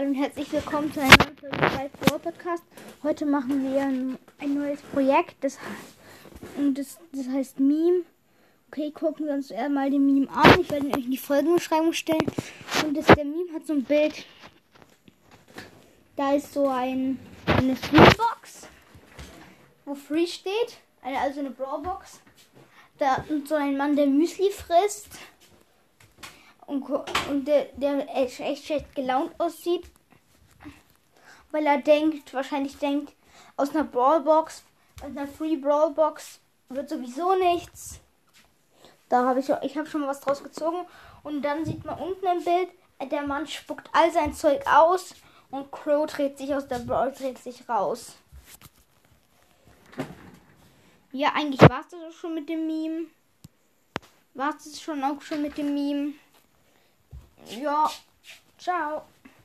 Hallo und herzlich willkommen zu einer neuen Brawl Podcast. Heute machen wir ein, ein neues Projekt, das, und das, das heißt Meme. Okay, gucken wir uns erstmal den Meme an. Ich werde ihn euch in die Folgenbeschreibung stellen. Und das, der Meme hat so ein Bild. Da ist so ein, eine Freebox, wo Free steht. Also eine Brawlbox. Da ist so ein Mann, der Müsli frisst und, und der, der echt, echt schlecht gelaunt aussieht, weil er denkt, wahrscheinlich denkt, aus einer Brawlbox, aus einer Free Brawlbox wird sowieso nichts. Da habe ich, ich habe schon was draus gezogen und dann sieht man unten im Bild, der Mann spuckt all sein Zeug aus und Crow dreht sich aus der Brawl, dreht sich raus. Ja, eigentlich war es das schon mit dem Meme. War es schon auch schon mit dem Meme. Ja, ciao.